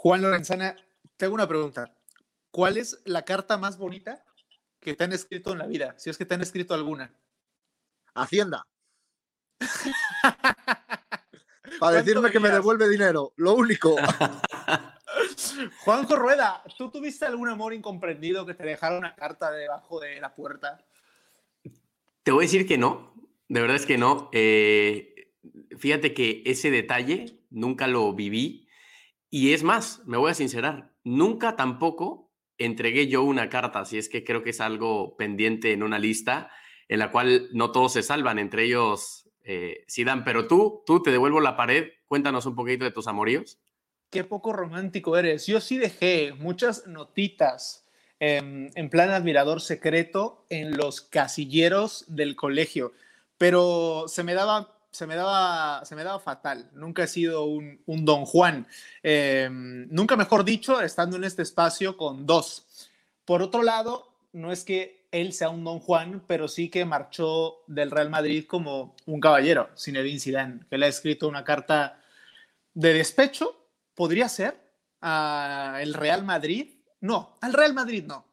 Juan Lorenzana, tengo una pregunta. ¿Cuál es la carta más bonita que te han escrito en la vida? Si es que te han escrito alguna. Hacienda. Para decirme que me devuelve dinero, lo único. Juanjo Rueda, ¿tú tuviste algún amor incomprendido que te dejara una carta debajo de la puerta? Te voy a decir que no, de verdad es que no. Eh, fíjate que ese detalle nunca lo viví y es más, me voy a sincerar, nunca tampoco entregué yo una carta, así es que creo que es algo pendiente en una lista en la cual no todos se salvan, entre ellos eh, Sidán, pero tú, tú te devuelvo la pared, cuéntanos un poquito de tus amoríos. Qué poco romántico eres. Yo sí dejé muchas notitas em, en plan admirador secreto en los casilleros del colegio, pero se me daba se me daba, se me daba fatal. Nunca he sido un, don Juan. Em, nunca mejor dicho, estando en este espacio con dos. Por otro lado, no es que él sea un don Juan, pero sí que marchó del Real Madrid como un caballero, Zinedine Zidane, que le ha escrito una carta de despecho, podría ser, al Real Madrid. No, al Real Madrid no,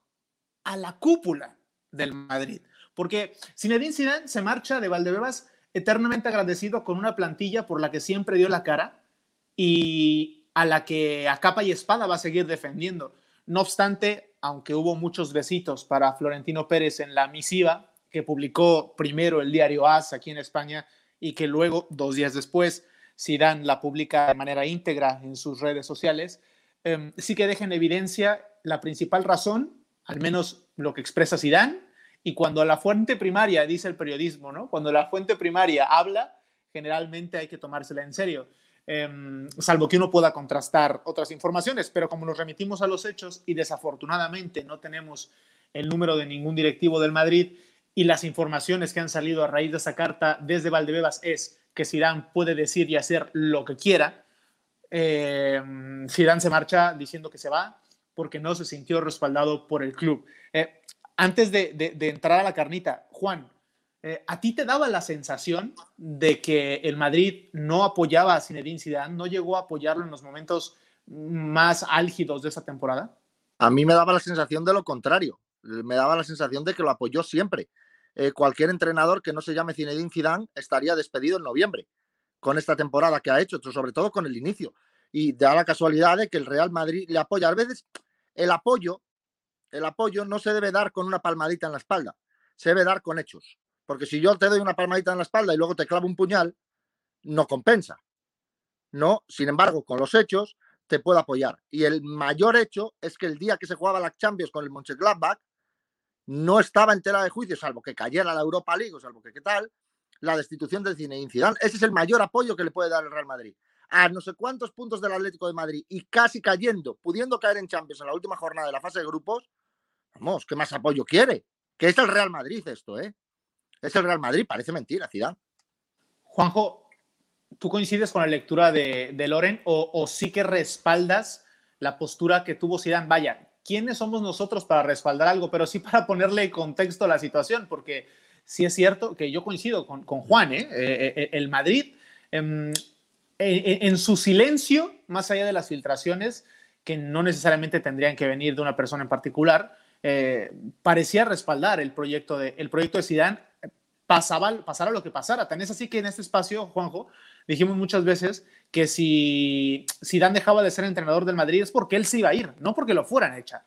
a la cúpula del Madrid. Porque Zinedine Zidane se marcha de Valdebebas eternamente agradecido con una plantilla por la que siempre dio la cara y a la que a capa y espada va a seguir defendiendo. No obstante, aunque hubo muchos besitos para Florentino Pérez en la misiva que publicó primero el diario AS aquí en España y que luego, dos días después, Zidane la publica de manera íntegra en sus redes sociales, em, sí que deja en evidencia la principal razón, al menos lo que expresa Zidane, y cuando la fuente primaria, dice el periodismo, ¿no? Cuando la fuente primaria habla, generalmente hay que tomársela en serio, em, salvo que uno pueda contrastar otras informaciones, pero como nos remitimos a los hechos y desafortunadamente no tenemos el número de ningún directivo del Madrid y las informaciones que han salido a raíz de esa carta desde Valdebebas es que Zidane puede decir y hacer lo que quiera, eh, se marcha diciendo que se va porque no se sintió respaldado por el club. Eh, antes de, entrar a la carnita, Juan, eh, ¿a ti te daba la sensación de que el Madrid no apoyaba a Zinedine Zidane, no llegó a apoyarlo en los momentos más álgidos de esa temporada? A mí me daba la sensación de lo contrario. Me daba la sensación de que lo apoyó siempre. Eh, cualquier entrenador que no se llame Zinedine Zidane estaría despedido en noviembre con esta temporada que ha hecho, sobre todo con el inicio. Y da la casualidad de que el Real Madrid le apoya. A veces el apoyo el apoyo no se debe dar con una palmadita en la espalda, se debe dar con hechos. Porque si yo te doy una palmadita en la espalda y luego te clavo un puñal, no compensa. No, sin embargo, con los hechos te puedo apoyar. Y el mayor hecho es que el día que se jugaba la Champions con el Mönchengladbach no estaba en tela de juicio, salvo que cayera la Europa League o salvo que qué tal, la destitución del Zinedine Zidane. Ese es el mayor apoyo que le puede dar el Real Madrid. A no sé cuántos puntos del Atlético de Madrid y casi cayendo, pudiendo caer en Champions en la última jornada de la fase de grupos, Vamos, ¿qué más apoyo quiere? Que es el Real Madrid esto, ¿eh? Es el Real Madrid, parece mentira, ciudad. Juanjo, ¿tú coincides con la lectura de, Loren o, sí que respaldas la postura que tuvo Zidane? Vaya, ¿quiénes somos nosotros para respaldar algo? Pero sí para ponerle contexto a la situación, porque sí es cierto que yo coincido con, Juan, ¿eh? Eh, ¿eh? el Madrid, em, en su silencio, más allá de las filtraciones, que no necesariamente tendrían que venir de una persona en particular, eh, parecía respaldar el proyecto de, el proyecto de Zidane, pasaba, pasara lo que pasara. Tan es así que en este espacio, Juanjo, dijimos muchas veces que si Zidane dejaba de ser entrenador del Madrid es porque él se iba a ir, no porque lo fueran a echar.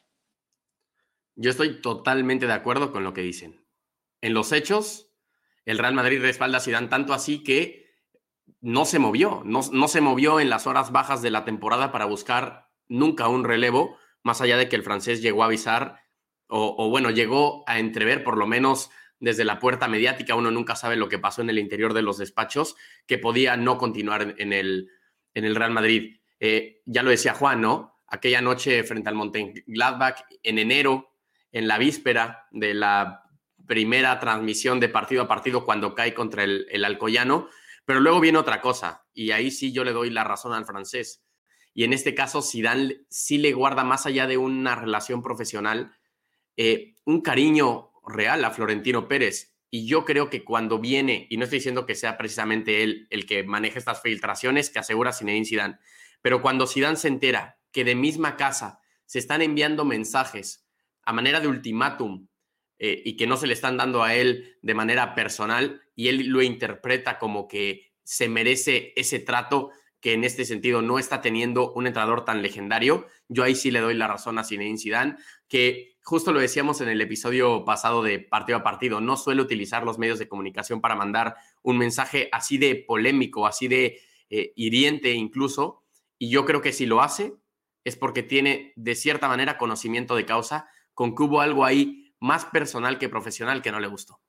Yo estoy totalmente de acuerdo con lo que dicen. En los hechos, el Real Madrid respalda a Zidane tanto así que no se movió, no, no se movió en las horas bajas de la temporada para buscar nunca un relevo, más allá de que el francés llegó a avisar o, bueno, llegó a entrever por lo menos desde la puerta mediática, uno nunca sabe lo que pasó en el interior de los despachos, que podía no continuar en el, en el Real Madrid. Eh, ya lo decía Juan, ¿no? Aquella noche frente al Gladbach en enero, en la víspera de la primera transmisión de partido a partido cuando cae contra el, el Alcoyano, pero luego viene otra cosa, y ahí sí yo le doy la razón al francés. Y en este caso, Zidane sí le guarda más allá de una relación profesional, eh, un cariño real a Florentino Pérez. Y yo creo que cuando viene, y no estoy diciendo que sea precisamente él el que maneja estas filtraciones que asegura Zinedine Zidane, pero cuando Zidane se entera que de misma casa se están enviando mensajes a manera de ultimátum eh, y que no se le están dando a él de manera personal y él lo interpreta como que se merece ese trato que en este sentido no está teniendo un entrenador tan legendario. Yo ahí sí le doy la razón a Zinedine Zidane, que justo lo decíamos en el episodio pasado de partido a partido, no suele utilizar los medios de comunicación para mandar un mensaje así de polémico, así de eh, hiriente incluso, y yo creo que si lo hace es porque tiene de cierta manera conocimiento de causa, con que hubo algo ahí más personal que profesional que no le gustó.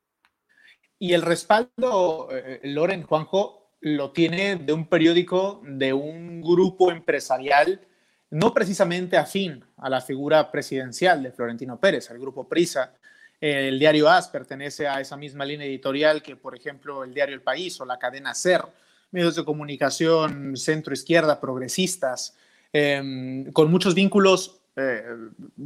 Y el respaldo, eh, Loren Juanjo, lo tiene de un periódico, de un grupo empresarial, no precisamente afín a la figura presidencial de Florentino Pérez, al grupo Prisa. El diario AS pertenece a esa misma línea editorial que, por ejemplo, el diario El País o la cadena SER, medios de comunicación centro-izquierda, progresistas, em, con muchos vínculos, eh,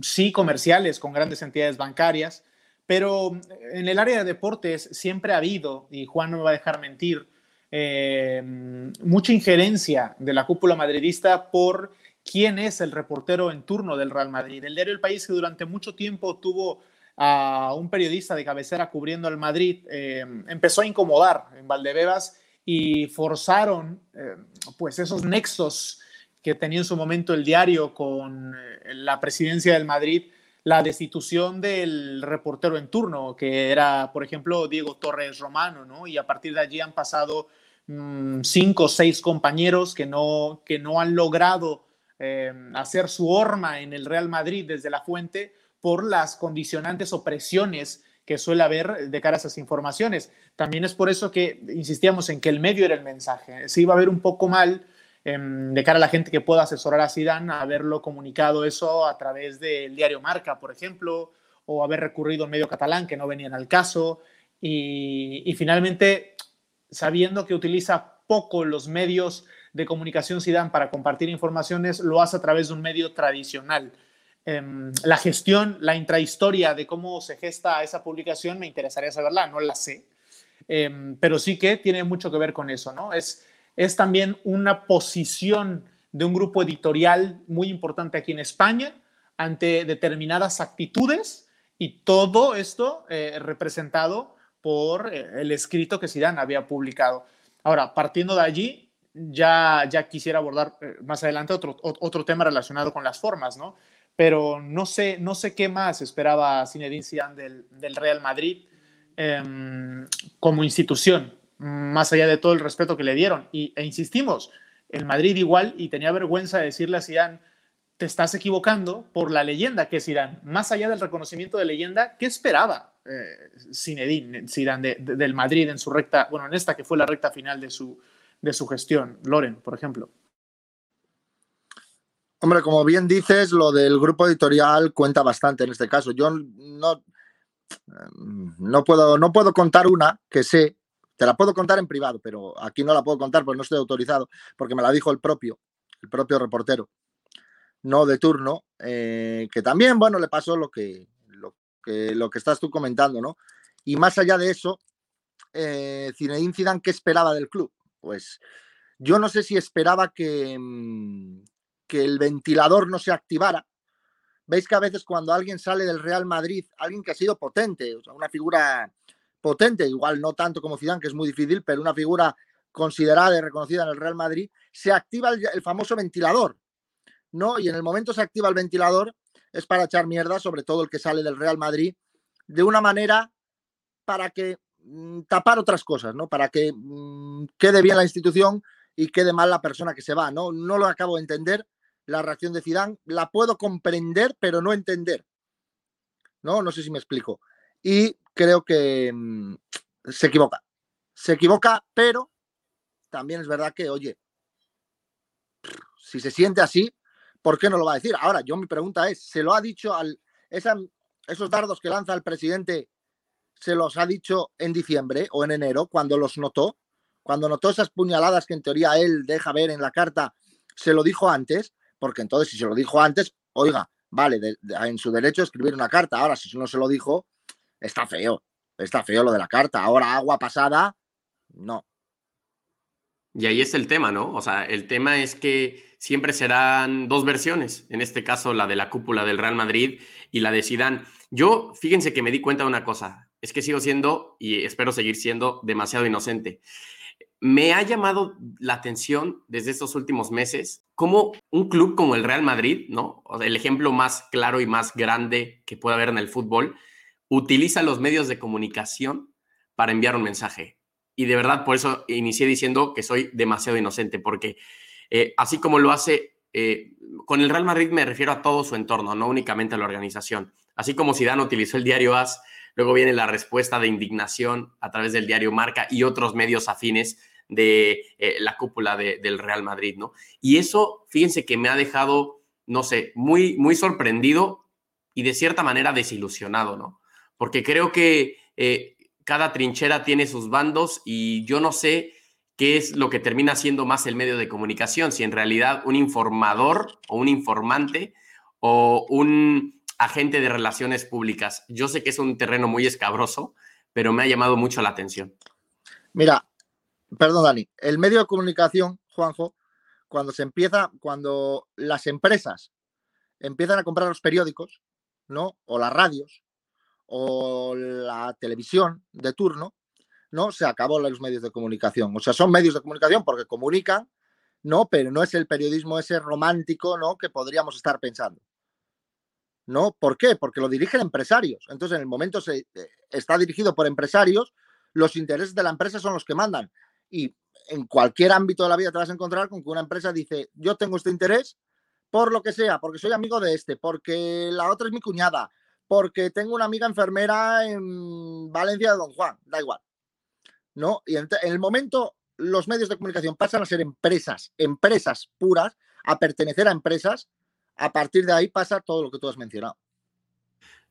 sí, comerciales, con grandes entidades bancarias, pero en el área de deportes siempre ha habido, y Juan no me va a dejar mentir, em, mucha injerencia de la cúpula madridista por quién es el reportero en turno del Real Madrid. El diario El País, que durante mucho tiempo tuvo a un periodista de cabecera cubriendo al Madrid, em, empezó a incomodar en Valdebebas y forzaron eh, pues esos nexos que tenía en su momento el diario con eh, la presidencia del Madrid, la destitución del reportero en turno, que era, por ejemplo, Diego Torres Romano, ¿no? Y a partir de allí han pasado mm, cinco o seis compañeros que no, que no han logrado eh, hacer su horma en el Real Madrid desde la fuente por las condicionantes o presiones que suele haber de cara a esas informaciones. También es por eso que insistíamos en que el medio era el mensaje. Se iba a ver un poco mal em, de cara a la gente que pueda asesorar a Zidane haberlo comunicado eso a través del diario Marca, por ejemplo, o haber recurrido al medio catalán que no venían al caso. Y finalmente, sabiendo que utiliza poco los medios de comunicación Zidane para compartir informaciones, lo hace a través de un medio tradicional. Em, la gestión, la intrahistoria de cómo se gesta esa publicación, me interesaría saberla, no la sé, em, pero sí que tiene mucho que ver con eso, ¿no? Es, es también una posición de un grupo editorial muy importante aquí en España ante determinadas actitudes y todo esto eh, representado por eh, el escrito que Zidane había publicado. Ahora, partiendo de allí, ya, ya quisiera abordar eh, más adelante otro, otro tema relacionado con las formas, ¿no? pero no sé, no sé qué más esperaba Zinedine Zidane del, del Real Madrid em, como institución, más allá de todo el respeto que le dieron. Y, e insistimos, el Madrid igual, y tenía vergüenza de decirle a Zidane, te estás equivocando por la leyenda que es Zidane. Más allá del reconocimiento de leyenda, ¿qué esperaba eh, Zinedine Zidane del Madrid en su recta, bueno, en esta que fue la recta final de su, de su gestión? Loren, por ejemplo. Hombre, como bien dices, lo del grupo editorial cuenta bastante en este caso. Yo no, no, puedo, no puedo contar una que sé, te la puedo contar en privado, pero aquí no la puedo contar porque no estoy autorizado, porque me la dijo el propio, el propio reportero, no de turno, eh, que también, bueno, le pasó lo que, que, lo que estás tú comentando, ¿no? Y más allá de eso, eh, Zinedine Zidane, ¿qué esperaba del club? Pues yo no sé si esperaba que, mm, que el ventilador no se activara. Veis que a veces cuando alguien sale del Real Madrid, alguien que ha sido potente, o sea, una figura potente, igual no tanto como Zidane, que es muy difícil, pero una figura considerada y reconocida en el Real Madrid, se activa el, famoso ventilador, ¿no? Y en el momento se activa el ventilador es para echar mierda, sobre todo el que sale del Real Madrid, de una manera para que mm, tapar otras cosas, ¿no? Para que mm, quede bien la institución y quede mal la persona que se va, ¿no? No lo acabo de entender, la reacción de Zidane, la puedo comprender, pero no entender. ¿No? No sé si me explico. Y creo que mm, se equivoca. Se equivoca, pero también es verdad que, oye, si se siente así, ¿por qué no lo va a decir? Ahora, yo mi pregunta es, ¿se lo ha dicho al... esos dardos que lanza el presidente, ¿se los ha dicho en diciembre o en enero, cuando los notó? Cuando notó esas puñaladas que en teoría él deja ver en la carta, ¿se lo dijo antes? porque entonces si se lo dijo antes, oiga, vale, en su derecho a escribir una carta. Ahora, si no se lo dijo, está feo, está feo lo de la carta. Ahora, agua pasada, no. Y ahí es el tema, ¿no? O sea, el tema es que siempre serán dos versiones, en este caso la de la cúpula del Real Madrid y la de Zidane. Yo, fíjense que me di cuenta de una cosa, es que sigo siendo y espero seguir siendo demasiado inocente. Me ha llamado la atención desde estos últimos meses cómo un club como el Real Madrid, ¿no? el ejemplo más claro y más grande que puede haber en el fútbol, utiliza los medios de comunicación para enviar un mensaje. Y de verdad, por eso inicié diciendo que soy demasiado inocente, porque eh, así como lo hace eh, con el Real Madrid, me refiero a todo su entorno, no únicamente a la organización. Así como Zidane utilizó el diario AS, luego viene la respuesta de indignación a través del diario Marca y otros medios afines de eh, la cúpula del Real Madrid, ¿no? Y eso, fíjense que me ha dejado, no sé, muy, muy sorprendido y de cierta manera desilusionado, ¿no? Porque creo que cada trinchera tiene sus bandos y yo no sé qué es lo que termina siendo más el medio de comunicación, si en realidad un informador o un informante o un agente de relaciones públicas. Yo sé que es un terreno muy escabroso, pero me ha llamado mucho la atención. Mira, perdón Dani, el medio de comunicación, Juanjo, cuando se empieza, cuando las empresas empiezan a comprar los periódicos, ¿no? O las radios, o la televisión de turno, ¿no? Se acabó los medios de comunicación. O sea, son medios de comunicación porque comunican, ¿no? Pero no es el periodismo ese romántico, ¿no? Que podríamos estar pensando. ¿No? ¿Por qué? Porque lo dirigen empresarios. Entonces, en el momento se eh, está dirigido por empresarios, los intereses de la empresa son los que mandan. Y en cualquier ámbito de la vida te vas a encontrar con que una empresa dice, yo tengo este interés por lo que sea, porque soy amigo de este, porque la otra es mi cuñada, porque tengo una amiga enfermera en Valencia de Don Juan, da igual. ¿no? Y en, el momento los medios de comunicación pasan a ser empresas, empresas puras, a pertenecer a empresas, a partir de ahí pasa todo lo que tú has mencionado.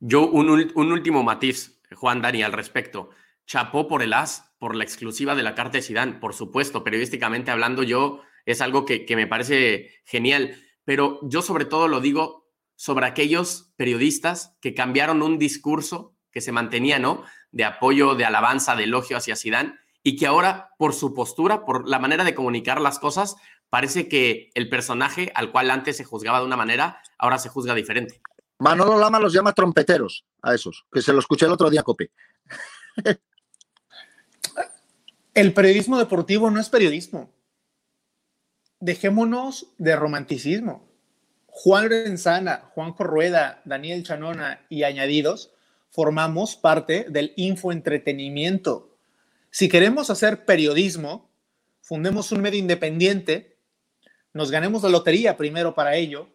Yo, un, último matiz, Juan Dani, al respecto. Chapó por el as, por la exclusiva de la carta de Sidán, por supuesto, periodísticamente hablando, yo es algo que, que me parece genial, pero yo sobre todo lo digo sobre aquellos periodistas que cambiaron un discurso que se mantenía, ¿no? de apoyo, de alabanza, de elogio hacia Sidán y que ahora, por su postura, por la manera de comunicar las cosas, parece que el personaje al cual antes se juzgaba de una manera, ahora se juzga diferente. Manolo Lama los llama trompeteros a esos, que se lo escuché el otro día, Cope. el periodismo deportivo no es periodismo. Dejémonos de romanticismo. Juan Lorenzana, Juan Corrueda, Daniel Chanona y añadidos formamos parte del infoentretenimiento. Si queremos hacer periodismo, fundemos un medio independiente, nos ganemos la lotería primero para ello,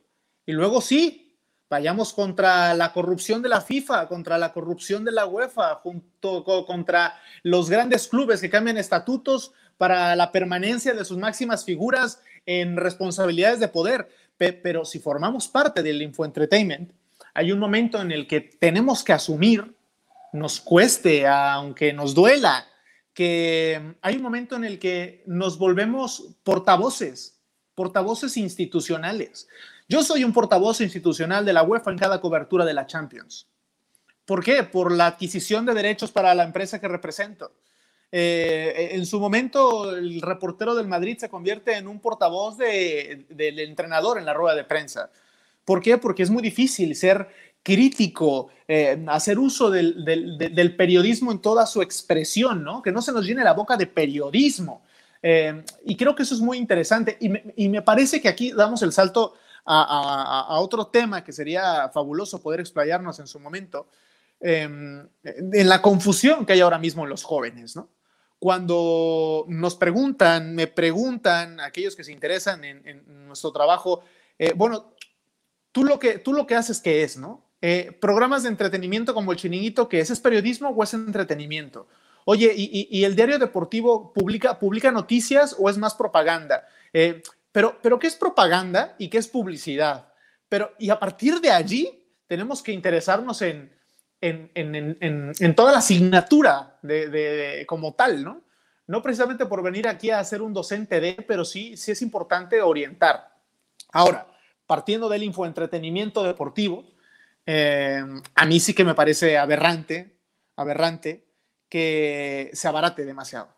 y luego sí, vayamos contra la corrupción de la FIFA, contra la corrupción de la UEFA, junto contra los grandes clubes que cambian estatutos para la permanencia de sus máximas figuras en responsabilidades de poder. Pero si formamos parte del infoentertainment, hay un momento en el que tenemos que asumir, nos cueste, aunque nos duela, que hay un momento en el que nos volvemos portavoces, portavoces institucionales. Yo soy un portavoz institucional de la UEFA en cada cobertura de la Champions. ¿Por qué? Por la adquisición de derechos para la empresa que represento. Eh, en su momento, el reportero del Madrid se convierte en un portavoz del entrenador en la rueda de prensa. ¿Por qué? Porque es muy difícil ser crítico, eh, hacer uso del, periodismo en toda su expresión, ¿no? Que no se nos llene la boca de periodismo. Eh, y creo que eso es muy interesante. Y me, parece que aquí damos el salto a, otro tema que sería fabuloso poder explayarnos en su momento, em, en la confusión que hay ahora mismo en los jóvenes, ¿no? Cuando nos preguntan, me preguntan, aquellos que se interesan en, nuestro trabajo, eh, bueno, tú lo que, tú lo que haces, ¿qué es, no? Eh, programas de entretenimiento como el Chiringuito, ¿qué es? ¿Es periodismo o es entretenimiento? Oye, ¿y, el diario deportivo publica, publica noticias o es más propaganda? Eh, pero, pero, ¿qué es propaganda y qué es publicidad? Pero, y a partir de allí, tenemos que interesarnos en, en, en, en toda la asignatura de, de, como tal, ¿no? No precisamente por venir aquí a ser un docente de, pero sí, sí es importante orientar. Ahora, partiendo del infoentretenimiento deportivo, eh, a mí sí que me parece aberrante, aberrante que se abarate demasiado.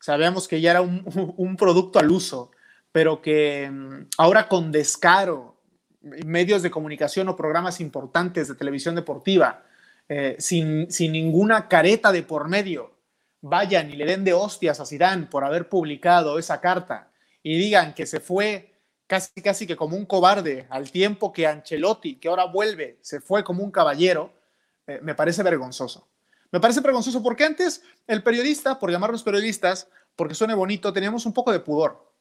Sabemos que ya era un, producto al uso, pero que mm, ahora con descaro, medios de comunicación o programas importantes de televisión deportiva, eh, sin, sin ninguna careta de por medio, vayan y le den de hostias a Zidane por haber publicado esa carta y digan que se fue casi casi que como un cobarde al tiempo que Ancelotti, que ahora vuelve, se fue como un caballero, eh, me parece vergonzoso. Me parece vergonzoso porque antes el periodista, por llamarnos periodistas, porque suene bonito, teníamos un poco de pudor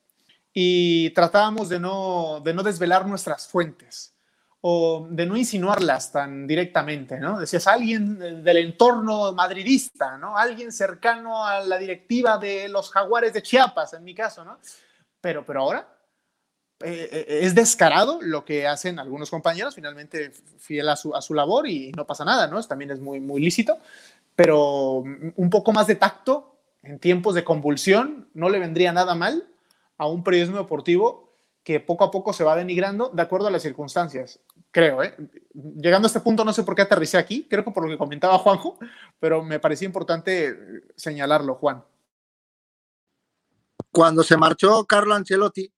y tratábamos de no, de no desvelar nuestras fuentes o de no insinuarlas tan directamente, ¿no? Decías alguien del entorno madridista, ¿no? Alguien cercano a la directiva de los jaguares de Chiapas, en mi caso, ¿no? Pero, pero ahora eh, eh, es descarado lo que hacen algunos compañeros, finalmente fiel a su, a su labor y no pasa nada, ¿no? También es muy, muy lícito, pero un poco más de tacto en tiempos de convulsión no le vendría nada mal a un periodismo deportivo que poco a poco se va denigrando de acuerdo a las circunstancias. Creo, ¿eh? Llegando a este punto, no sé por qué aterricé aquí, creo que por lo que comentaba Juanjo, pero me parecía importante señalarlo, Juan. Cuando se marchó Carlo Ancelotti,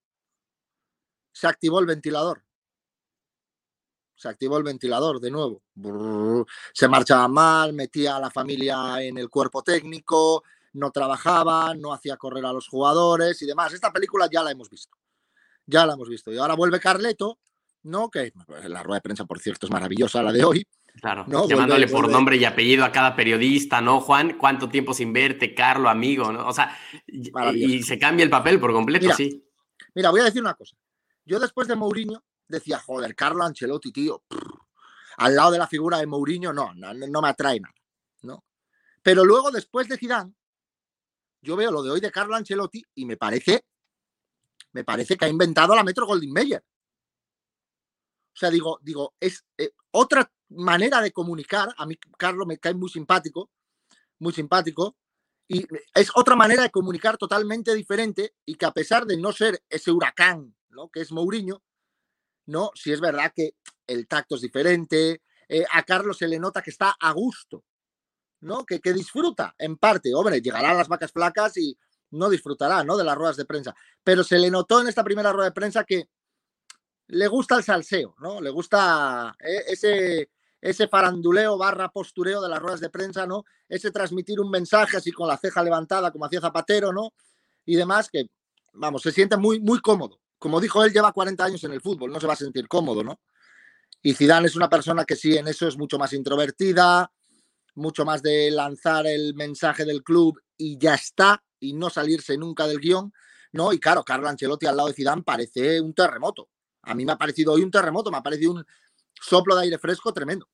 se activó el ventilador. Se activó el ventilador de nuevo. Se marchaba mal, metía a la familia en el cuerpo técnico, no trabajaba, no hacía correr a los jugadores y demás. Esta película ya la hemos visto ya la hemos visto. Y ahora vuelve Carleto, ¿no? Que la rueda de prensa, por cierto, es maravillosa la de hoy. Claro, llamándole por nombre y apellido a cada periodista, ¿no, Juan? ¿Cuánto tiempo sin verte, Carlo, amigo? ¿no? O sea, y, se cambia el papel por completo, sí. Mira, voy a decir una cosa. Yo después de Mourinho decía, joder, Carlo Ancelotti, tío, al lado de la figura de Mourinho, no, no, no me atrae nada, ¿no? Pero luego, después de Zidane, yo veo lo de hoy de Carlo Ancelotti y me parece me parece que ha inventado la Metro Golding Mayer. O sea, digo, digo, es eh, otra manera de comunicar. A mí, Carlos, me cae muy simpático, muy simpático. Y es otra manera de comunicar totalmente diferente y que a pesar de no ser ese huracán, ¿no? Que es Mourinho, ¿no? Si es verdad que el tacto es diferente, eh, a Carlos se le nota que está a gusto, ¿no? Que, que disfruta, en parte. Hombre, llegarán las vacas flacas y no disfrutará, ¿no? De las ruedas de prensa. Pero se le notó en esta primera rueda de prensa que le gusta el salseo, ¿no? Le gusta eh, ese, ese faranduleo barra postureo de las ruedas de prensa, ¿no? Ese transmitir un mensaje así con la ceja levantada como hacía Zapatero, ¿no? Y demás que, vamos, se siente muy, muy cómodo. Como dijo él, lleva 40 años en el fútbol, no se va a sentir cómodo, ¿no? Y Zidane es una persona que sí, en eso es mucho más introvertida, mucho más de lanzar el mensaje del club y ya está, y no salirse nunca del guion, ¿no? Y claro, Carlo Ancelotti al lado de Zidane parece un terremoto. A mí me ha parecido hoy un terremoto, me ha parecido un soplo de aire fresco tremendo.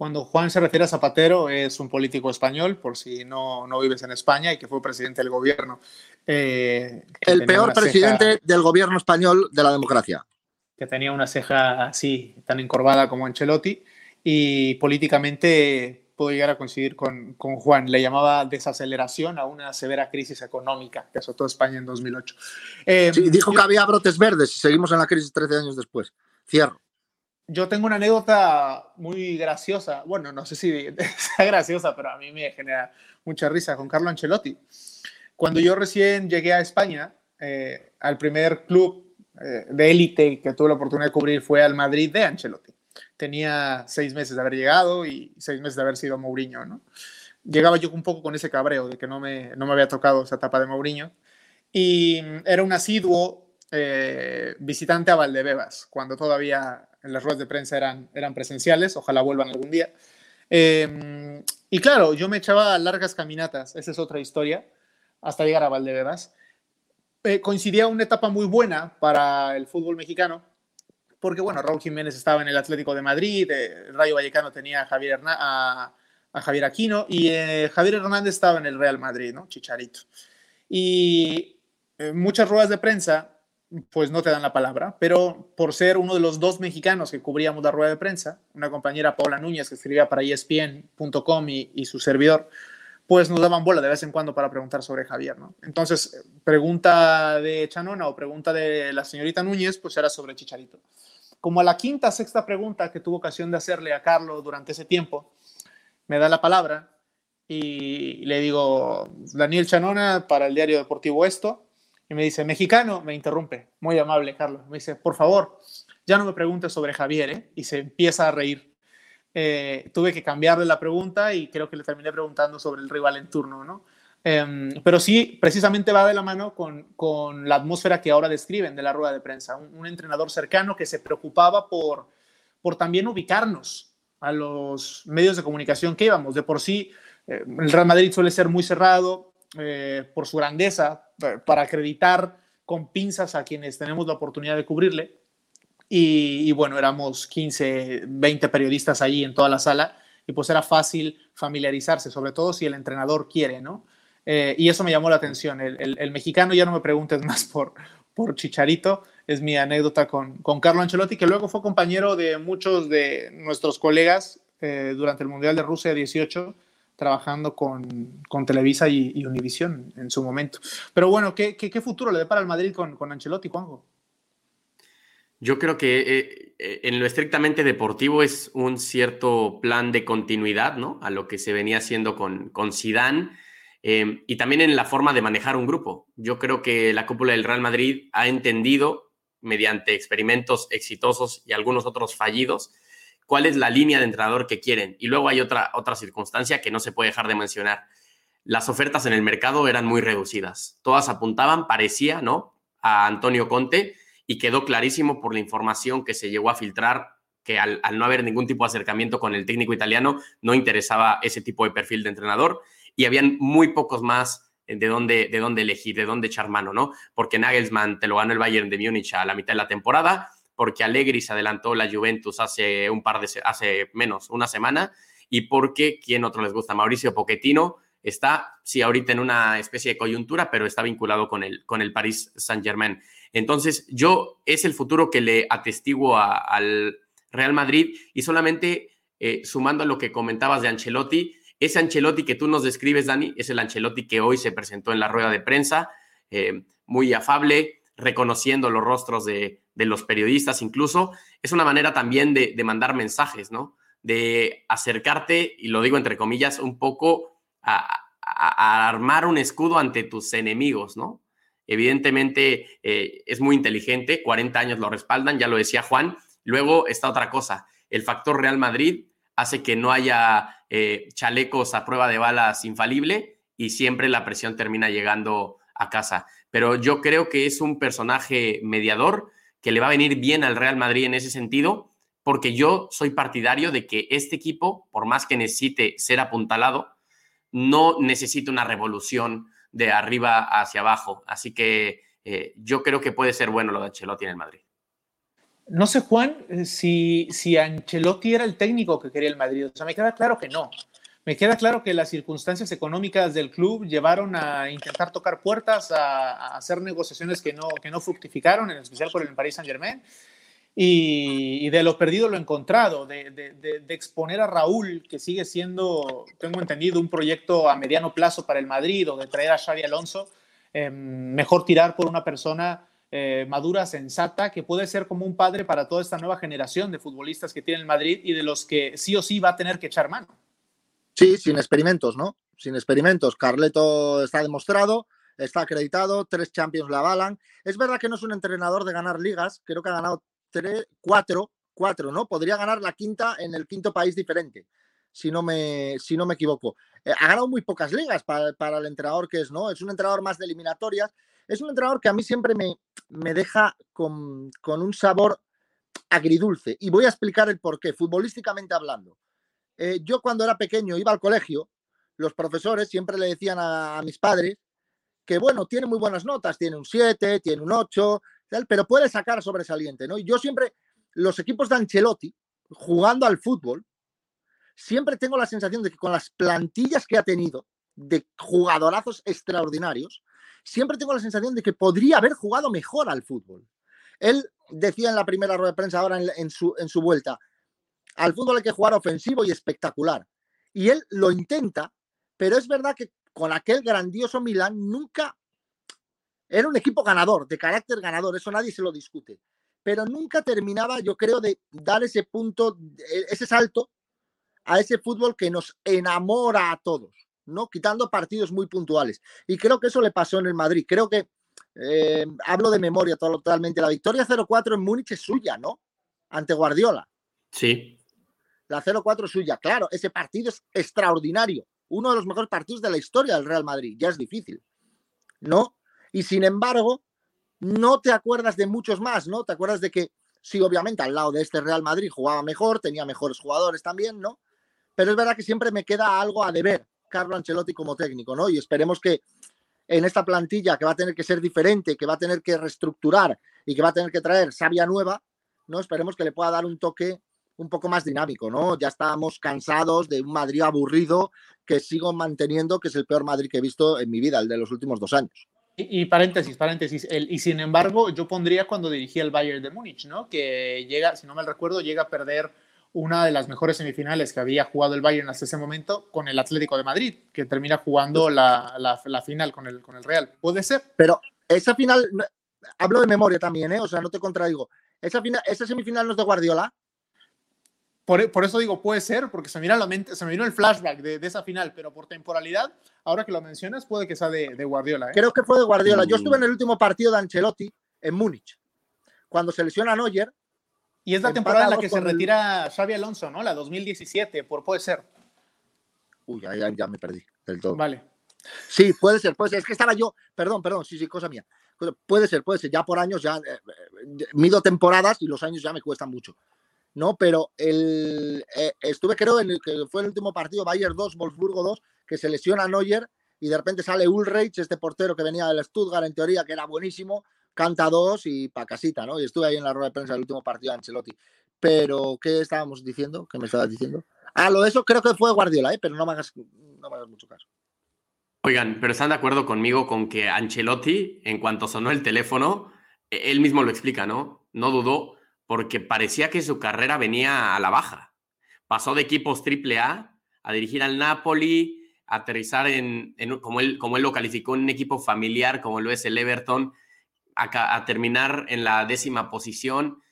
Cuando Juan se refiere a Zapatero, es un político español, por si no, no vives en España y que fue presidente del gobierno. Eh, el peor presidente del gobierno español de la democracia. Que tenía una ceja así, tan encorvada como Ancelotti, y políticamente puedo llegar a coincidir con, con, Juan. Le llamaba desaceleración a una severa crisis económica que azotó España en 2008. Eh, sí, dijo que había brotes verdes y seguimos en la crisis 13 años después. Cierro. Yo tengo una anécdota muy graciosa. Bueno, no sé si sea graciosa, pero a mí me genera mucha risa con Carlo Ancelotti. Cuando yo recién llegué a España, eh, al primer club eh, de élite que tuve la oportunidad de cubrir fue al Madrid de Ancelotti tenía seis meses de haber llegado y seis meses de haber sido Mourinho, ¿no? Llegaba yo un poco con ese cabreo de que no me, no me había tocado esa etapa de Mourinho y era un asiduo eh, visitante a Valdebebas, cuando todavía las ruedas de prensa eran, eran presenciales, ojalá vuelvan algún día. Em, y claro, yo me echaba largas caminatas, esa es otra historia, hasta llegar a Valdebebas. Eh, coincidía una etapa muy buena para el fútbol mexicano, porque bueno, Raúl Jiménez estaba en el Atlético de Madrid, eh, el Rayo Vallecano tenía a Javier, a, Javier Aquino y eh, Javier Hernández estaba en el Real Madrid, ¿no? Chicharito. Y eh, muchas ruedas de prensa, pues no te dan la palabra, pero por ser uno de los dos mexicanos que cubríamos la rueda de prensa, una compañera Paula Núñez que escribía para ESPN.com y, y su servidor, pues nos daban bola de vez en cuando para preguntar sobre Javier, ¿no? Entonces, pregunta de Chanona o pregunta de la señorita Núñez, pues era sobre Chicharito. Como a la quinta, sexta pregunta que tuvo ocasión de hacerle a Carlos durante ese tiempo, me da la palabra y le digo, Daniel Chanona para el diario deportivo esto, y me dice, mexicano, me interrumpe, muy amable, Carlos. Me dice, por favor, ya no me preguntes sobre Javier, ¿eh? y se empieza a reír. Eh, tuve que cambiarle la pregunta y creo que le terminé preguntando sobre el rival en turno, ¿no? Em, pero sí, precisamente va de la mano con, con, la atmósfera que ahora describen de la rueda de prensa. Un, un, entrenador cercano que se preocupaba por, por también ubicarnos a los medios de comunicación que íbamos. De por sí, eh, el Real Madrid suele ser muy cerrado eh, por su grandeza, para acreditar con pinzas a quienes tenemos la oportunidad de cubrirle. Y, bueno, éramos 15, 20 periodistas allí en toda la sala y pues era fácil familiarizarse, sobre todo si el entrenador quiere, ¿no? Eh, y eso me llamó la atención. El, mexicano, ya no me preguntes más por, por Chicharito, es mi anécdota con, con Carlo Ancelotti, que luego fue compañero de muchos de nuestros colegas eh, durante el Mundial de Rusia 18 trabajando con, con Televisa y, y, Univisión en su momento. Pero bueno, ¿qué, qué, futuro le depara al Madrid con, con Ancelotti, Juanjo? Yo creo que eh, en lo estrictamente deportivo es un cierto plan de continuidad, ¿no? A lo que se venía haciendo con, con eh, y también en la forma de manejar un grupo. Yo creo que la cúpula del Real Madrid ha entendido, mediante experimentos exitosos y algunos otros fallidos, cuál es la línea de entrenador que quieren. Y luego hay otra, otra circunstancia que no se puede dejar de mencionar. Las ofertas en el mercado eran muy reducidas. Todas apuntaban, parecía, ¿no? A Antonio Conte y quedó clarísimo por la información que se llegó a filtrar que al, no haber ningún tipo de acercamiento con el técnico italiano no interesaba ese tipo de perfil de entrenador y habían muy pocos más de dónde, de dónde elegir, de dónde echar mano, ¿no? Porque Nagelsmann te lo ganó el Bayern de Múnich a la mitad de la temporada porque Allegri se adelantó la Juventus hace un par de, hace menos, una semana, y porque, ¿quién otro les gusta? Mauricio Pochettino está, sí, ahorita en una especie de coyuntura, pero está vinculado con el, con el Paris Saint-Germain. Entonces, yo es el futuro que le atestiguo al Real Madrid y solamente eh, sumando a lo que comentabas de Ancelotti, ese Ancelotti que tú nos describes, Dani, es el Ancelotti que hoy se presentó en la rueda de prensa, eh, muy afable, reconociendo los rostros de, los periodistas incluso, es una manera también de, mandar mensajes, ¿no? De acercarte, y lo digo entre comillas, un poco a, armar un escudo ante tus enemigos, ¿no? Evidentemente eh, es muy inteligente, 40 años lo respaldan, ya lo decía Juan. Luego está otra cosa, el factor Real Madrid hace que no haya eh, chalecos a prueba de balas infalible y siempre la presión termina llegando a casa. Pero yo creo que es un personaje mediador que le va a venir bien al Real Madrid en ese sentido, porque yo soy partidario de que este equipo, por más que necesite ser apuntalado, no necesita una revolución de arriba hacia abajo. Así que eh, yo creo que puede ser bueno lo de Ancelotti en Madrid. No sé, Juan, eh, si, si Ancelotti era el técnico que quería el Madrid. O sea, me queda claro que no. Me queda claro que las circunstancias económicas del club llevaron a intentar tocar puertas, a, hacer negociaciones que no, que no fructificaron, en especial con el Paris Saint Germain. Y, de lo perdido lo encontrado, de, de, exponer a Raúl, que sigue siendo, tengo entendido, un proyecto a mediano plazo para el Madrid, o de traer a Xavi Alonso, em, mejor tirar por una persona eh, madura, sensata, que puede ser como un padre para toda esta nueva generación de futbolistas que tiene el Madrid y de los que sí o sí va a tener que echar mano. Sí, sin experimentos, ¿no? Sin experimentos. Carleto está demostrado, está acreditado, tres Champions la avalan. Es verdad que no es un entrenador de ganar ligas, creo que ha ganado tres, cuatro, cuatro, ¿no? Podría ganar la quinta en el quinto país diferente, si no me, si no me equivoco. Eh, ha ganado muy pocas ligas para, para, el entrenador que es, ¿no? Es un entrenador más de eliminatorias. Es un entrenador que a mí siempre me, me deja con, con un sabor agridulce. Y voy a explicar el por qué, futbolísticamente hablando. Eh, yo cuando era pequeño iba al colegio, los profesores siempre le decían a, mis padres que, bueno, tiene muy buenas notas, tiene un 7, tiene un 8, pero puede sacar sobresaliente, ¿no? Y yo siempre, los equipos de Ancelotti, jugando al fútbol, siempre tengo la sensación de que con las plantillas que ha tenido, de jugadorazos extraordinarios, siempre tengo la sensación de que podría haber jugado mejor al fútbol. Él decía en la primera rueda de prensa ahora en, su, su vuelta, al fútbol hay que jugar ofensivo y espectacular. Y él lo intenta, pero es verdad que con aquel grandioso Milan nunca era un equipo ganador, de carácter ganador, eso nadie se lo discute. Pero nunca terminaba, yo creo, de dar ese punto, e, ese salto a ese fútbol que nos enamora a todos, ¿no? Quitando partidos muy puntuales. Y creo que eso le pasó en el Madrid. Creo que eh, hablo de memoria totalmente. La victoria 0-4 en Múnich es suya, ¿no? Ante Guardiola. Sí. La 0-4 es suya. Claro, ese partido es extraordinario. Uno de los mejores partidos de la historia del Real Madrid. Ya es difícil, ¿no? Y sin embargo, no te acuerdas de muchos más, ¿no? Te acuerdas de que, sí, obviamente, al lado de este Real Madrid jugaba mejor, tenía mejores jugadores también, ¿no? Pero es verdad que siempre me queda algo a deber Carlo Ancelotti como técnico, ¿no? Y esperemos que en esta plantilla que va a tener que ser diferente, que va a tener que reestructurar y que va a tener que traer sabia nueva, ¿no? Esperemos que le pueda dar un toque un poco más dinámico, ¿no? Ya estamos cansados de un Madrid aburrido que sigo manteniendo que es el peor Madrid que he visto en mi vida, el de los últimos dos años. Y, paréntesis, paréntesis. y sin embargo, yo pondría cuando dirigía el Bayern de Múnich, ¿no? Que llega, si no mal recuerdo, llega a perder una de las mejores semifinales que había jugado el Bayern hasta ese momento con el Atlético de Madrid, que termina jugando la, la, final con el, con el Real. ¿Puede ser? Pero esa final, hablo de memoria también, ¿eh? O sea, no te contradigo. Esa, final, esa semifinal no es de Guardiola. Por, eso digo, puede ser, porque se me, la mente, se me vino el flashback de, esa final, pero por temporalidad, ahora que lo mencionas, puede que sea de, Guardiola. ¿eh? Creo que fue de Guardiola. Yo estuve en el último partido de Ancelotti en Múnich, cuando se lesiona Neuer. Y es la temporada en la que se retira Xavi Alonso, ¿no? La 2017, por, puede ser. Uy, ya, ya me perdí del todo. Vale. Sí, puede ser, puede ser. Es que estaba yo, perdón, perdón, sí, sí, cosa mía. Puede ser, puede ser. Ya por años, ya eh, eh, mido temporadas y los años ya me cuestan mucho. ¿no? Pero el, eh, estuve, creo, en el que fue el último partido, Bayern 2, Wolfsburgo 2, que se lesiona Neuer y de repente sale Ulreich, este portero que venía del Stuttgart, en teoría, que era buenísimo, canta dos y pa' casita, ¿no? Y estuve ahí en la rueda de prensa del último partido de Ancelotti. Pero, ¿qué estábamos diciendo? ¿Qué me estabas diciendo? Ah, lo de eso creo que fue Guardiola, ¿eh? Pero no me hagas, no me hagas mucho caso. Oigan, pero están de acuerdo conmigo con que Ancelotti, en cuanto sonó el teléfono, e-, él mismo lo explica, ¿no? No dudó porque parecía que su carrera venía a la baja. Pasó de equipos AAA a dirigir al Napoli, a aterrizar en, como, él, como él lo calificó, en un equipo familiar como lo es el Everton, a, terminar en la décima posición.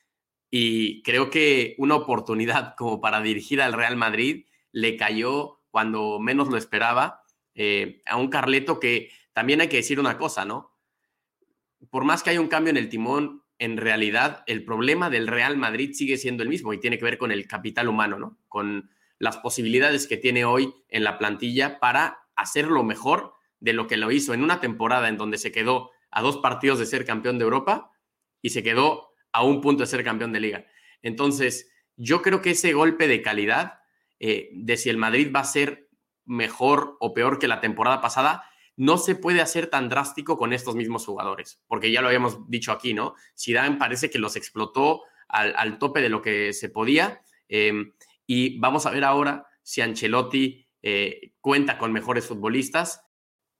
Y creo que una oportunidad como para dirigir al Real Madrid le cayó cuando menos lo esperaba eh, a un Carleto que también hay que decir una cosa, ¿no? Por más que haya un cambio en el timón, en realidad el problema del Real Madrid sigue siendo el mismo y tiene que ver con el capital humano, ¿no? Con las posibilidades que tiene hoy en la plantilla para hacerlo mejor de lo que lo hizo en una temporada en donde se quedó a dos partidos de ser campeón de Europa y se quedó a un punto de ser campeón de liga. Entonces, yo creo que ese golpe de calidad eh, de si el Madrid va a ser mejor o peor que la temporada pasada, no se puede hacer tan drástico con estos mismos jugadores, porque ya lo habíamos dicho aquí, ¿no? Zidane parece que los explotó al, tope de lo que se podía em, y vamos a ver ahora si Ancelotti eh, cuenta con mejores futbolistas.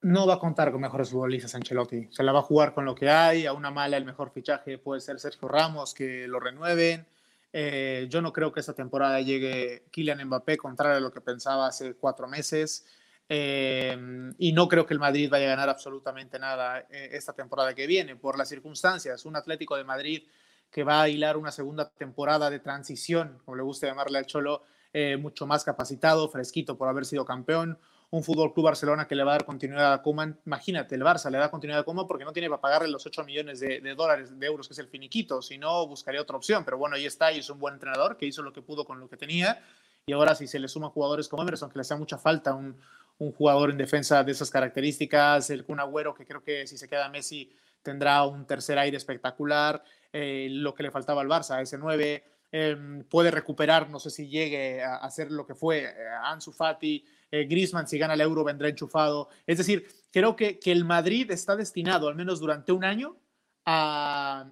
No va a contar con mejores futbolistas Ancelotti, se la va a jugar con lo que hay, a una mala el mejor fichaje puede ser Sergio Ramos, que lo renueven. Eh, yo no creo que esta temporada llegue Kylian Mbappé, contrario a lo que pensaba hace cuatro meses. Em, y no creo que el Madrid vaya a ganar absolutamente nada eh, esta temporada que viene por las circunstancias. Un Atlético de Madrid que va a hilar una segunda temporada de transición, como le gusta llamarle al Cholo, eh, mucho más capacitado, fresquito por haber sido campeón. Un Fútbol Club Barcelona que le va a dar continuidad a Koeman. Imagínate, el Barça le da continuidad a Koeman porque no tiene para pagarle los 8 millones de, de, dólares, de euros, que es el finiquito. Si no, buscaría otra opción. Pero bueno, ahí está y es un buen entrenador que hizo lo que pudo con lo que tenía. Y ahora, si se le suman jugadores como Emerson, que le hace mucha falta, un, un jugador en defensa de esas características, el Kun Agüero, que creo que si se queda Messi tendrá un tercer aire espectacular, eh, lo que le faltaba al Barça, ese 9, em, puede recuperar, no sé si llegue a, hacer lo que fue eh, Ansu Fati, eh, Griezmann si gana el Euro vendrá enchufado, es decir, creo que, que el Madrid está destinado, al menos durante un año, a,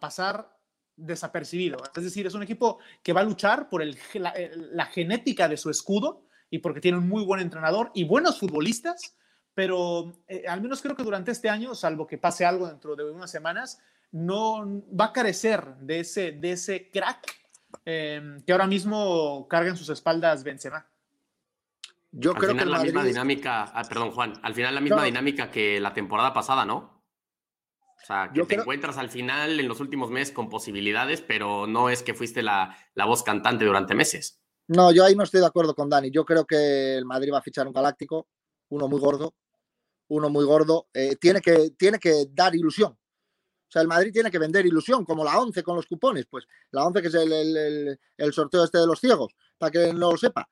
pasar desapercibido. Es decir, es un equipo que va a luchar por el, la, genética de su escudo, y porque tiene un muy buen entrenador y buenos futbolistas, pero eh, al menos creo que durante este año, salvo que pase algo dentro de unas semanas, no va a carecer de ese, de ese crack em, que ahora mismo carga en sus espaldas Benzema. Yo creo que la misma dinámica, ah, perdón Juan, al final la misma dinámica que la temporada pasada, ¿no? O sea, que te encuentras al final en los últimos meses con posibilidades, pero no es que fuiste la, la voz cantante durante meses. No, yo ahí no estoy de acuerdo con Dani. Yo creo que el Madrid va a fichar un galáctico, uno muy gordo, uno muy gordo, eh, tiene, que, tiene que dar ilusión. O sea, el Madrid tiene que vender ilusión, como la 11 con los cupones. Pues la 11 que es el, sorteo este de los ciegos, para que no lo sepa.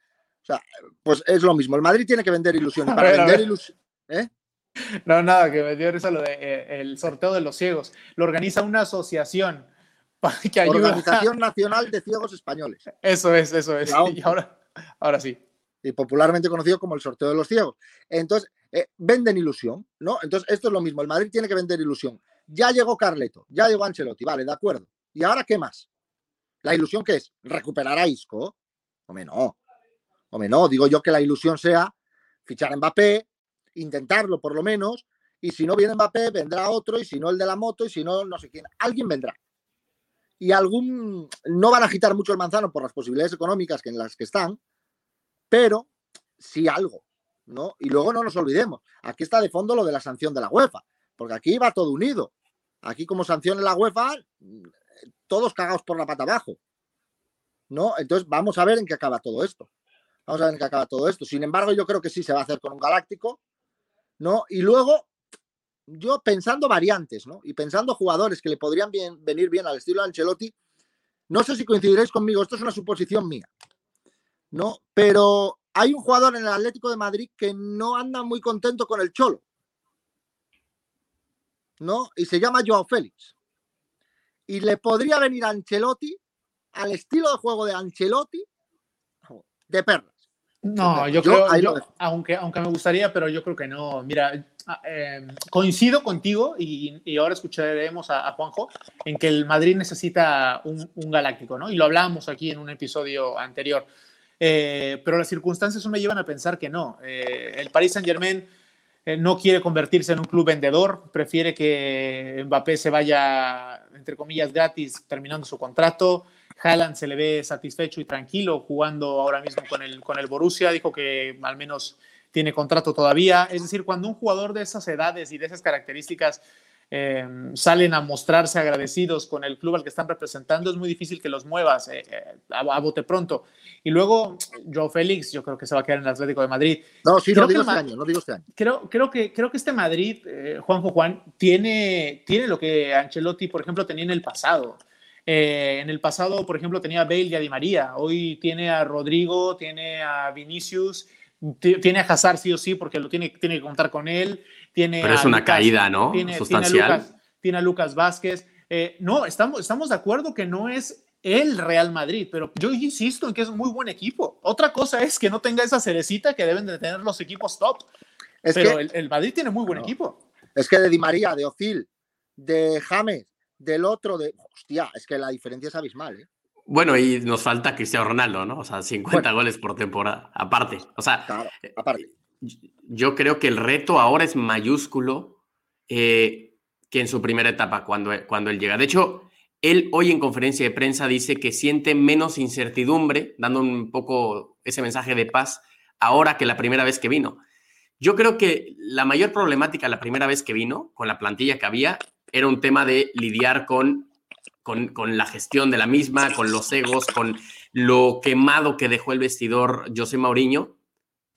Sea, pues es lo mismo. El Madrid tiene que vender ilusión. para vender ilusión. ¿eh? No, nada, que me dio risa lo de eh, el sorteo de los ciegos. Lo organiza una asociación que ayuda. Organización Nacional de Ciegos Españoles. Eso es, eso es. Y ahora, ahora sí. Y popularmente conocido como el sorteo de los ciegos. Entonces, eh, venden ilusión, ¿no? Entonces, esto es lo mismo. El Madrid tiene que vender ilusión. Ya llegó Carleto, ya llegó Ancelotti, vale, de acuerdo. ¿Y ahora qué más? ¿La ilusión qué es? ¿Recuperar a Isco? Hombre, no. Hombre, no. Digo yo que la ilusión sea fichar a Mbappé, intentarlo por lo menos, y si no viene Mbappé, vendrá otro, y si no el de la moto, y si no, no sé quién. Alguien vendrá. Y algún. No van a agitar mucho el manzano por las posibilidades económicas que en las que están, pero sí algo. ¿no? Y luego no nos olvidemos, aquí está de fondo lo de la sanción de la UEFA, porque aquí va todo unido. Aquí como sancione la UEFA, todos cagados por la pata abajo. ¿No? Entonces vamos a ver en qué acaba todo esto. Vamos a ver qué acaba todo esto. Sin embargo, yo creo que sí se va a hacer con un galáctico, ¿no? Y luego, yo pensando variantes, ¿no? Y pensando jugadores que le podrían venir bien al estilo de Ancelotti, no sé si coincidiréis conmigo, esto es una suposición mía, ¿no? Pero hay un jugador en el Atlético de Madrid que no anda muy contento con el Cholo. ¿No? Y se llama Joao Félix. Y le podría venir a Ancelotti al estilo de juego de Ancelotti de perlas. No, yo, creo, aunque, aunque me gustaría, pero yo creo que no. Mira, ah, em, coincido contigo y, ahora escucharemos a, Juanjo en que el Madrid necesita un, un, galáctico, ¿no? Y lo hablamos aquí en un episodio anterior. Eh, pero las circunstancias me llevan a pensar que no. Eh, el Paris Saint Germain eh, no quiere convertirse en un club vendedor, prefiere que Mbappé se vaya, entre comillas, gratis terminando su contrato. Haaland se le ve satisfecho y tranquilo jugando ahora mismo con el, con el Borussia, dijo que al menos tiene contrato todavía. Es decir, cuando un jugador de esas edades y de esas características Em, salen a mostrarse agradecidos con el club al que están representando, es muy difícil que los muevas eh, eh, a, bote pronto. Y luego, Joe Félix, yo creo que se va a quedar en el Atlético de Madrid. No, sí, no digo, este año, no digo este año. Creo, creo, que, creo que este Madrid, eh, Juanjo Juan, tiene, tiene lo que Ancelotti, por ejemplo, tenía en el pasado. En el pasado, por ejemplo, tenía a Bale y a Di María. Hoy tiene a Rodrigo, tiene a Vinicius, tiene a Hazard sí o sí, porque lo tiene, tiene que contar con él. Pero es una caída, ¿no? Sustancial. Tiene a Lucas, Vázquez. Eh, no, estamos, estamos de acuerdo que no es el Real Madrid, pero yo insisto en que es un muy buen equipo. Otra cosa es que no tenga esa cerecita que deben de tener los equipos top. pero el, Madrid tiene muy buen equipo. Es que de Di María, de Ozil, de James, del otro, de. Hostia, es que la diferencia es abismal, ¿eh? Bueno, y nos falta Cristiano Ronaldo, ¿no? O sea, 50 goles por temporada, aparte. O sea, aparte yo creo que el reto ahora es mayúsculo eh, que en su primera etapa cuando, cuando él llega. De hecho, él hoy en conferencia de prensa dice que siente menos incertidumbre, dando un poco ese mensaje de paz ahora que la primera vez que vino. Yo creo que la mayor problemática la primera vez que vino, con la plantilla que había, era un tema de lidiar con, con, con la gestión de la misma, con los egos, con lo quemado que dejó el vestidor José Mauriño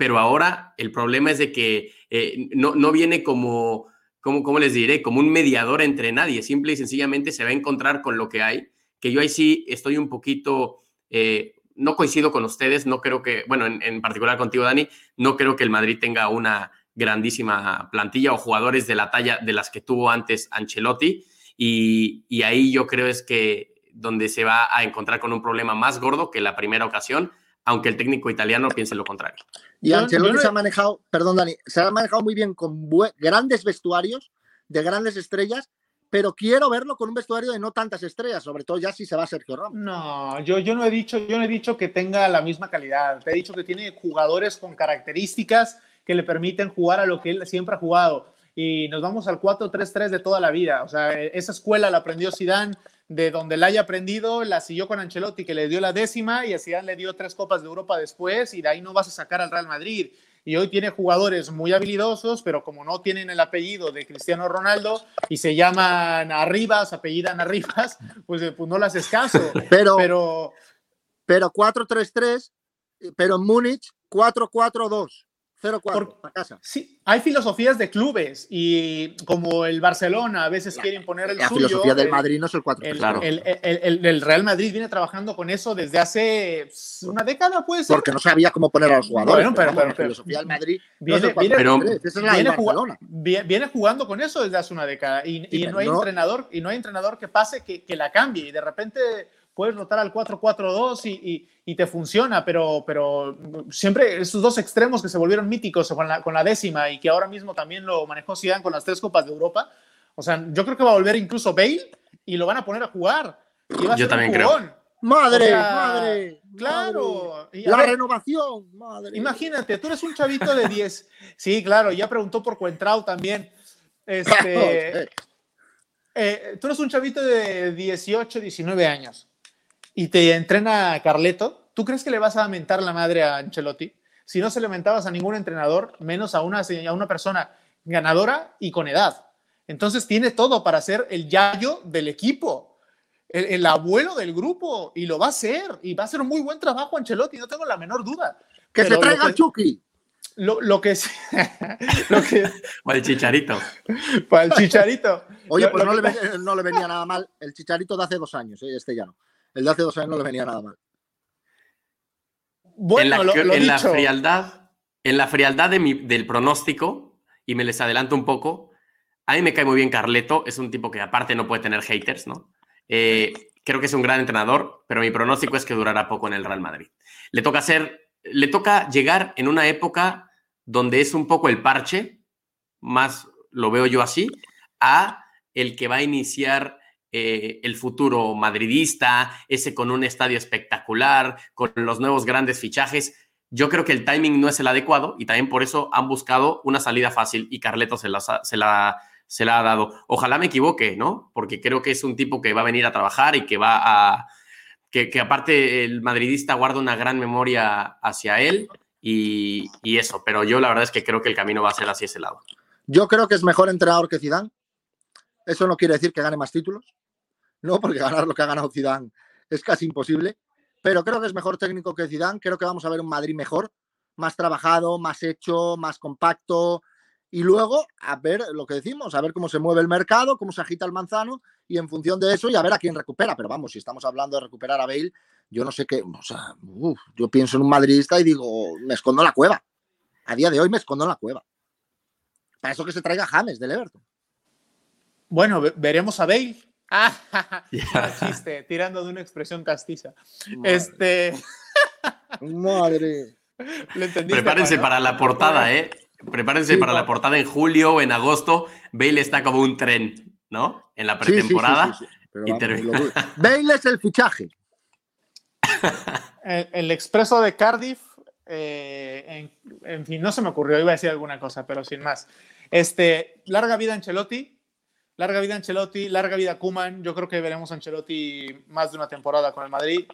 pero ahora el problema es de que eh, no, no, viene como, como, ¿cómo les diré? Como un mediador entre nadie, simple y sencillamente se va a encontrar con lo que hay, que yo ahí sí estoy un poquito, eh, no coincido con ustedes, no creo que, bueno, en, particular contigo, Dani, no creo que el Madrid tenga una grandísima plantilla o jugadores de la talla de las que tuvo antes Ancelotti, y, y ahí yo creo es que donde se va a encontrar con un problema más gordo que la primera ocasión, aunque el técnico italiano piense lo contrario. Y Ancelotti se ha manejado, perdón Dani, se ha manejado muy bien con grandes vestuarios de grandes estrellas, pero quiero verlo con un vestuario de no tantas estrellas, sobre todo ya si se va Sergio Ramos. No, yo, yo no he dicho, yo no he dicho que tenga la misma calidad. Te he dicho que tiene jugadores con características que le permiten jugar a lo que él siempre ha jugado. Y nos vamos al 4-3-3 de toda la vida. O sea, esa escuela la aprendió Zidane, de donde la haya aprendido, la siguió con Ancelotti, que le dio la décima, y a Zidane le dio tres Copas de Europa después, y de ahí no vas a sacar al Real Madrid. Y hoy tiene jugadores muy habilidosos, pero como no tienen el apellido de Cristiano Ronaldo y se llaman Arribas, apellidan Arribas, pues, pues no las escaso. Pero, pero, pero 4-3-3, pero en Múnich 4-4-2. 0-4, a casa. Sí, hay filosofías de clubes y como el Barcelona a veces quieren poner el La suyo. filosofía del el- Madrid no es el 4 El, Claro. el- el- el- el Real Madrid viene trabajando con eso desde hace una década, puede ser. Porque no sabía cómo poner a los jugadores. Bueno, pero- la filosofía del Madrid no Viene- es el 4 viene- es la jugando con eso desde hace una década y, y no hay no- entrenador y no hay entrenador que pase que, que la cambie y de repente puedes rotar al 4-4-2 y, y- y te funciona, pero, pero siempre esos dos extremos que se volvieron míticos con la, con la décima y que ahora mismo también lo manejó Zidane con las tres copas de Europa, o sea, yo creo que va a volver incluso Bale y lo van a poner a jugar. Y va a Yo ser un también creo. jugón. Madre, O sea, madre. Claro. madre. Y a La ver, renovación, madre. Imagínate, tú eres un chavito de 10. Sí, claro, ya preguntó por Cuentrao también. Este, eh, tú eres un chavito de 18, 19 años y te entrena Carleto. ¿Tú crees que le vas a mentar la madre a Ancelotti? Si no se le mentabas a ningún entrenador, menos a una, a una persona ganadora y con edad. Entonces tiene todo para ser el yayo del equipo, el, el abuelo del grupo y lo va a hacer y va a hacer un muy buen trabajo Ancelotti, no tengo la menor duda. que pero se traiga que- el Chucky. Lo, lo que es, lo que O el chicharito. para el chicharito. Oye, pues lo no, que- le, no le venía nada mal. El chicharito de hace dos años, eh, este ya no. El de hace dos años no le venía nada mal. Bueno, en la, lo, lo en la frialdad, en la frialdad de mi- del pronóstico, y me les adelanto un poco, a mí me cae muy bien Carleto, es un tipo que aparte no puede tener haters, ¿no? Eh, creo que es un gran entrenador, pero mi pronóstico es que durará poco en el Real Madrid. Le toca ser, le toca llegar en una época donde es un poco el parche, más lo veo yo así, a el que va a iniciar eh, el futuro madridista, ese con un estadio espectacular, con los nuevos grandes fichajes. Yo creo que el timing no es el adecuado y también por eso han buscado una salida fácil y Carleto se, ha- se la, se la ha dado. Ojalá me equivoque, ¿no? Porque creo que es un tipo que va a venir a trabajar y que va a... Que, que aparte el madridista guarda una gran memoria hacia él y, y eso, pero yo la verdad es que creo que el camino va a ser hacia ese lado. Yo creo que es mejor entrenador que Zidane. Eso no quiere decir que gane más títulos. No, porque ganar lo que ha ganado Zidane es casi imposible. Pero creo que es mejor técnico que Zidane. Creo que vamos a ver un Madrid mejor, más trabajado, más hecho, más compacto. Y luego a ver lo que decimos, a ver cómo se mueve el mercado, cómo se agita el manzano y en función de eso y a ver a quién recupera. Pero vamos, si estamos hablando de recuperar a Bale, yo no sé qué, o sea, yo pienso en un madridista y digo, me escondo en la cueva. A día de hoy me escondo en la cueva. Para eso que se traiga James del Everton. Bueno, ve- veremos a Bale. Ah, chiste, tirando de una expresión castiza. Madre. Este, Madre. ¿lo Prepárense no? para la portada, ¿eh? Prepárense Sí, para la portada en julio o en agosto. Bale está como un tren, ¿no? En la Sí, sí, sí, pretemporada. sí, vamos. Bale es el fichaje. El, el expreso de Cardiff, eh, en, en fin, no se me ocurrió, iba a decir alguna cosa, pero sin más. Este, larga vida Ancelotti, larga vida Ancelotti, larga vida Kuman. Yo creo que veremos a Ancelotti más de una temporada con el Madrid.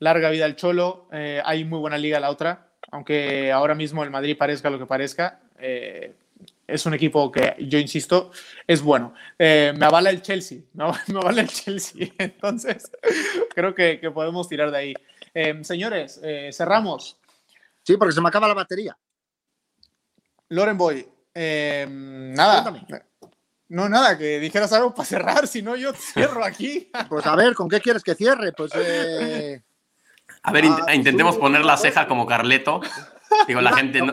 Larga vida el Cholo. eh, hay muy buena liga la otra, aunque ahora mismo el Madrid parezca lo que parezca. eh, es un equipo que, yo insisto, es bueno. Eh, me avala el Chelsea, me avala, me avala el Chelsea. Entonces, creo que, que podemos tirar de ahí. Eh, señores, eh, cerramos. Sí, porque se me acaba la batería. Loren Boy, nada. Cuéntame. No, nada, que dijeras algo para cerrar, si no yo cierro aquí. Pues a ver, ¿con qué quieres que cierre? Pues eh, A ver, int- Ah, intentemos poner la ceja como Carleto. Digo, la gente no.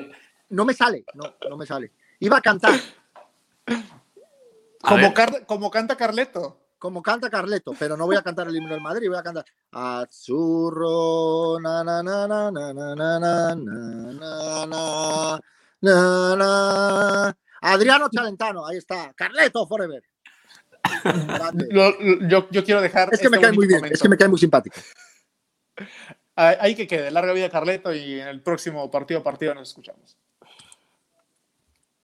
no me sale, no, no me sale. Iba a cantar A Como. Car- como canta Carleto. como canta Carleto, pero no voy a cantar el himno del Madrid, voy a cantar Azzurro, na na na na na na na na na na na na. Adriano Chalentano, ahí está. Carleto Forever. Lo- yo, yo quiero dejar. Es que me este cae muy bien, es que me cae muy simpático. Ahí ahí que quede. Larga vida Carleto y en el próximo partido a partido nos escuchamos.